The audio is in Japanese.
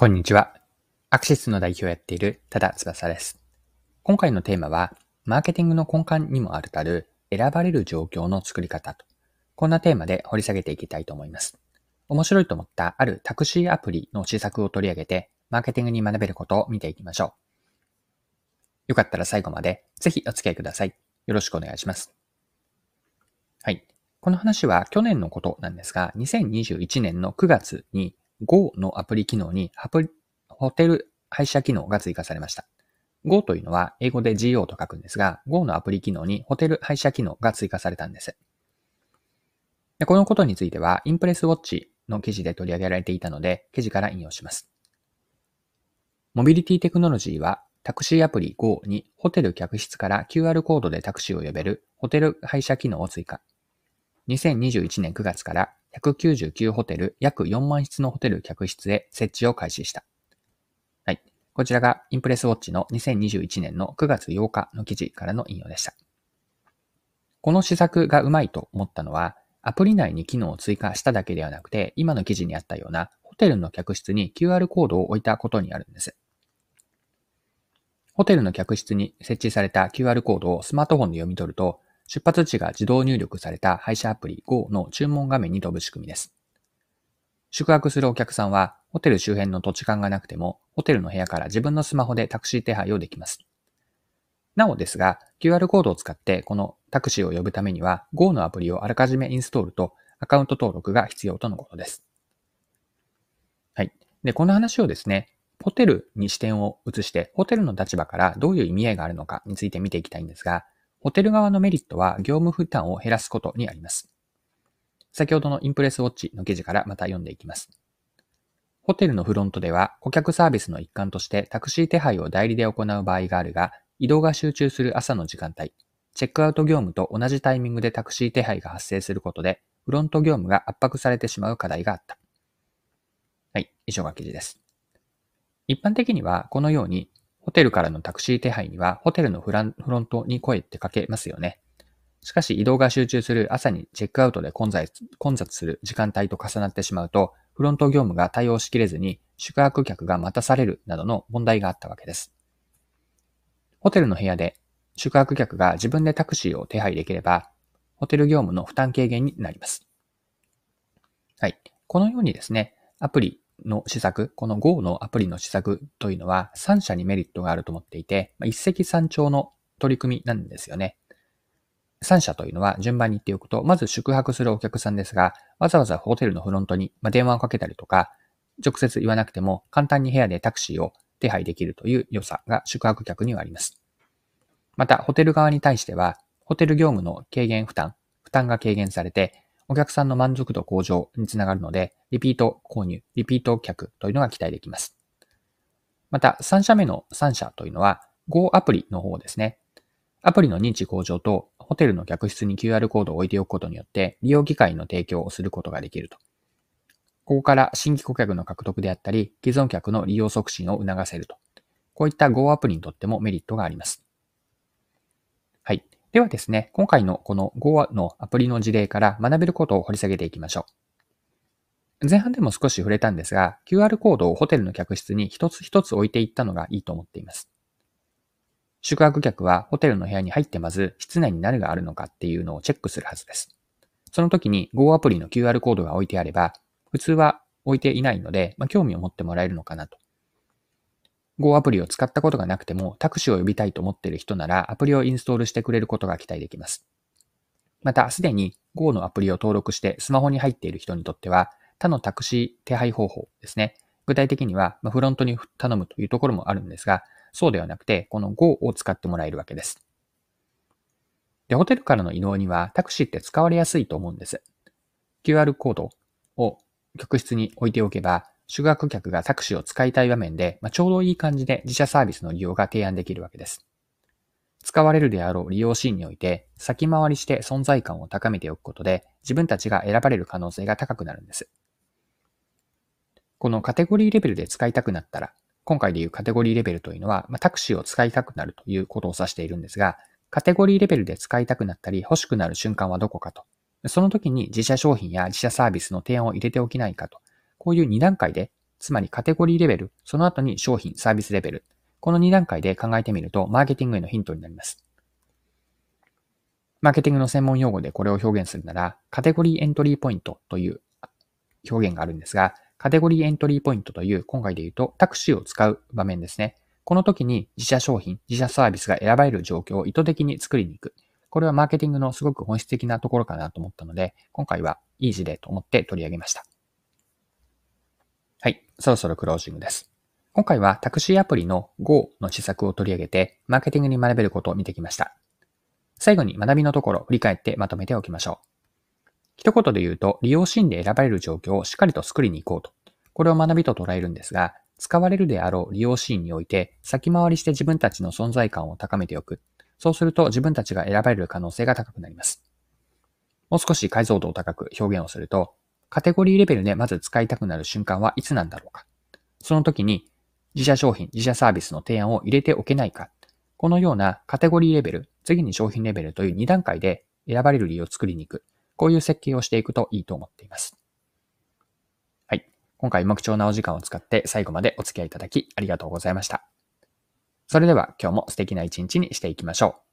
こんにちは。アクシスの代表をやっている多田翼です。今回のテーマは、マーケティングの根幹にもあるたる選ばれる状況の作り方と、こんなテーマで掘り下げていきたいと思います。面白いと思ったあるタクシーアプリの施策を取り上げて、マーケティングに学べることを見ていきましょう。よかったら最後までぜひお付き合いください。よろしくお願いします。はい。この話は去年のことなんですが、2021年の9月に Go のアプリ機能にホテル配車機能が追加されました。Go というのは英語で GO と書くんですが、Go のアプリ機能にホテル配車機能が追加されたんです。でこのことについては、インプレスウォッチの記事で取り上げられていたので、記事から引用します。モビリティテクノロジーは、タクシーアプリ Go にホテル客室から QR コードでタクシーを呼べるホテル配車機能を追加。2021年9月から199ホテル、約4万室のホテル客室へ設置を開始した。はい。こちらがインプレスウォッチの2021年の9月8日の記事からの引用でした。この施策がうまいと思ったのは、アプリ内に機能を追加しただけではなくて、今の記事にあったようなホテルの客室に QR コードを置いたことにあるんです。ホテルの客室に設置された QR コードをスマートフォンで読み取ると、出発地が自動入力された配車アプリ Go の注文画面に飛ぶ仕組みです。宿泊するお客さんは、ホテル周辺の土地勘がなくても、ホテルの部屋から自分のスマホでタクシー手配をできます。なおですが、QR コードを使ってこのタクシーを呼ぶためには、Go のアプリをあらかじめインストールとアカウント登録が必要とのことです。はい。で、この話をですね、ホテルに視点を移して、ホテルの立場からどういう意味合いがあるのかについて見ていきたいんですが、ホテル側のメリットは業務負担を減らすことにあります。先ほどのインプレスウォッチの記事からまた読んでいきます。ホテルのフロントでは顧客サービスの一環としてタクシー手配を代理で行う場合があるが、移動が集中する朝の時間帯、チェックアウト業務と同じタイミングでタクシー手配が発生することで、フロント業務が圧迫されてしまう課題があった。はい、以上が記事です。一般的にはこのようにホテルからのタクシー手配には、ホテルのフランフロントに声ってかけますよね。しかし移動が集中する朝にチェックアウトで混雑混雑する時間帯と重なってしまうと、フロント業務が対応しきれずに宿泊客が待たされるなどの問題があったわけです。ホテルの部屋で宿泊客が自分でタクシーを手配できれば、ホテル業務の負担軽減になります。はい。このようにですね、アプリの施策、この Go のアプリの施策というのは3社にメリットがあると思っていて、一石三鳥の取り組みなんですよね。3社というのは順番に言っておくと、まず宿泊するお客さんですが、わざわざホテルのフロントに電話をかけたりとか、直接言わなくても簡単に部屋でタクシーを手配できるという良さが宿泊客にはあります。また、ホテル側に対しては、ホテル業務の軽減負担、負担が軽減されて、お客さんの満足度向上につながるので、リピート購入、リピート客というのが期待できます。また、3社目の3社というのは、Go アプリの方ですね。アプリの認知向上と、ホテルの客室に QR コードを置いておくことによって、利用機会の提供をすることができると。ここから新規顧客の獲得であったり、既存客の利用促進を促せると。こういった Go アプリにとってもメリットがあります。はい。ではですね、今回のこの Go のアプリの事例から学べることを掘り下げていきましょう。前半でも少し触れたんですが、QR コードをホテルの客室に一つ一つ置いていったのがいいと思っています。宿泊客はホテルの部屋に入ってまず室内に何があるのかっていうのをチェックするはずです。その時に Go アプリの QR コードが置いてあれば、普通は置いていないので、まあ、興味を持ってもらえるのかなと。Go アプリを使ったことがなくてもタクシーを呼びたいと思っている人ならアプリをインストールしてくれることが期待できます。また、すでに Go のアプリを登録してスマホに入っている人にとっては他のタクシー手配方法ですね。具体的には、フロントに頼むというところもあるんですが、そうではなくて、この Go を使ってもらえるわけです。で、ホテルからの移動にはタクシーって使われやすいと思うんです。QR コードを客室に置いておけば、宿泊客がタクシーを使いたい場面で、まあ、ちょうどいい感じで自社サービスの利用が提案できるわけです。使われるであろう利用シーンにおいて、先回りして存在感を高めておくことで、自分たちが選ばれる可能性が高くなるんです。このカテゴリーレベルで使いたくなったら、今回でいうカテゴリーレベルというのは、まあ、タクシーを使いたくなるということを指しているんですが、カテゴリーレベルで使いたくなったり欲しくなる瞬間はどこかと。その時に自社商品や自社サービスの提案を入れておきないかと。こういう2段階でつまりカテゴリーレベル、その後に商品、サービスレベル。この2段階で考えてみると、マーケティングへのヒントになります。マーケティングの専門用語でこれを表現するなら、カテゴリーエントリーポイントという表現があるんですが、カテゴリーエントリーポイントという、今回で言うとタクシーを使う場面ですね。この時に自社商品、自社サービスが選ばれる状況を意図的に作りに行く。これはマーケティングのすごく本質的なところかなと思ったので、今回はいい事例と思って取り上げました。はい、そろそろクロージングです。今回はタクシーアプリの Go の施策を取り上げて、マーケティングに学べることを見てきました。最後に学びのところ振り返ってまとめておきましょう。一言で言うと、利用シーンで選ばれる状況をしっかりと作りに行こうと。これを学びと捉えるんですが、使われるであろう利用シーンにおいて、先回りして自分たちの存在感を高めておく。そうすると自分たちが選ばれる可能性が高くなります。もう少し解像度を高く表現をすると、カテゴリーレベルでまず使いたくなる瞬間はいつなんだろうか。その時に自社商品、自社サービスの提案を入れておけないか。このようなカテゴリーレベル、次に商品レベルという2段階で選ばれる理由を作りに行く。こういう設計をしていくといいと思っています。はい。今回も貴重なお時間を使って最後までお付き合いいただきありがとうございました。それでは今日も素敵な一日にしていきましょう。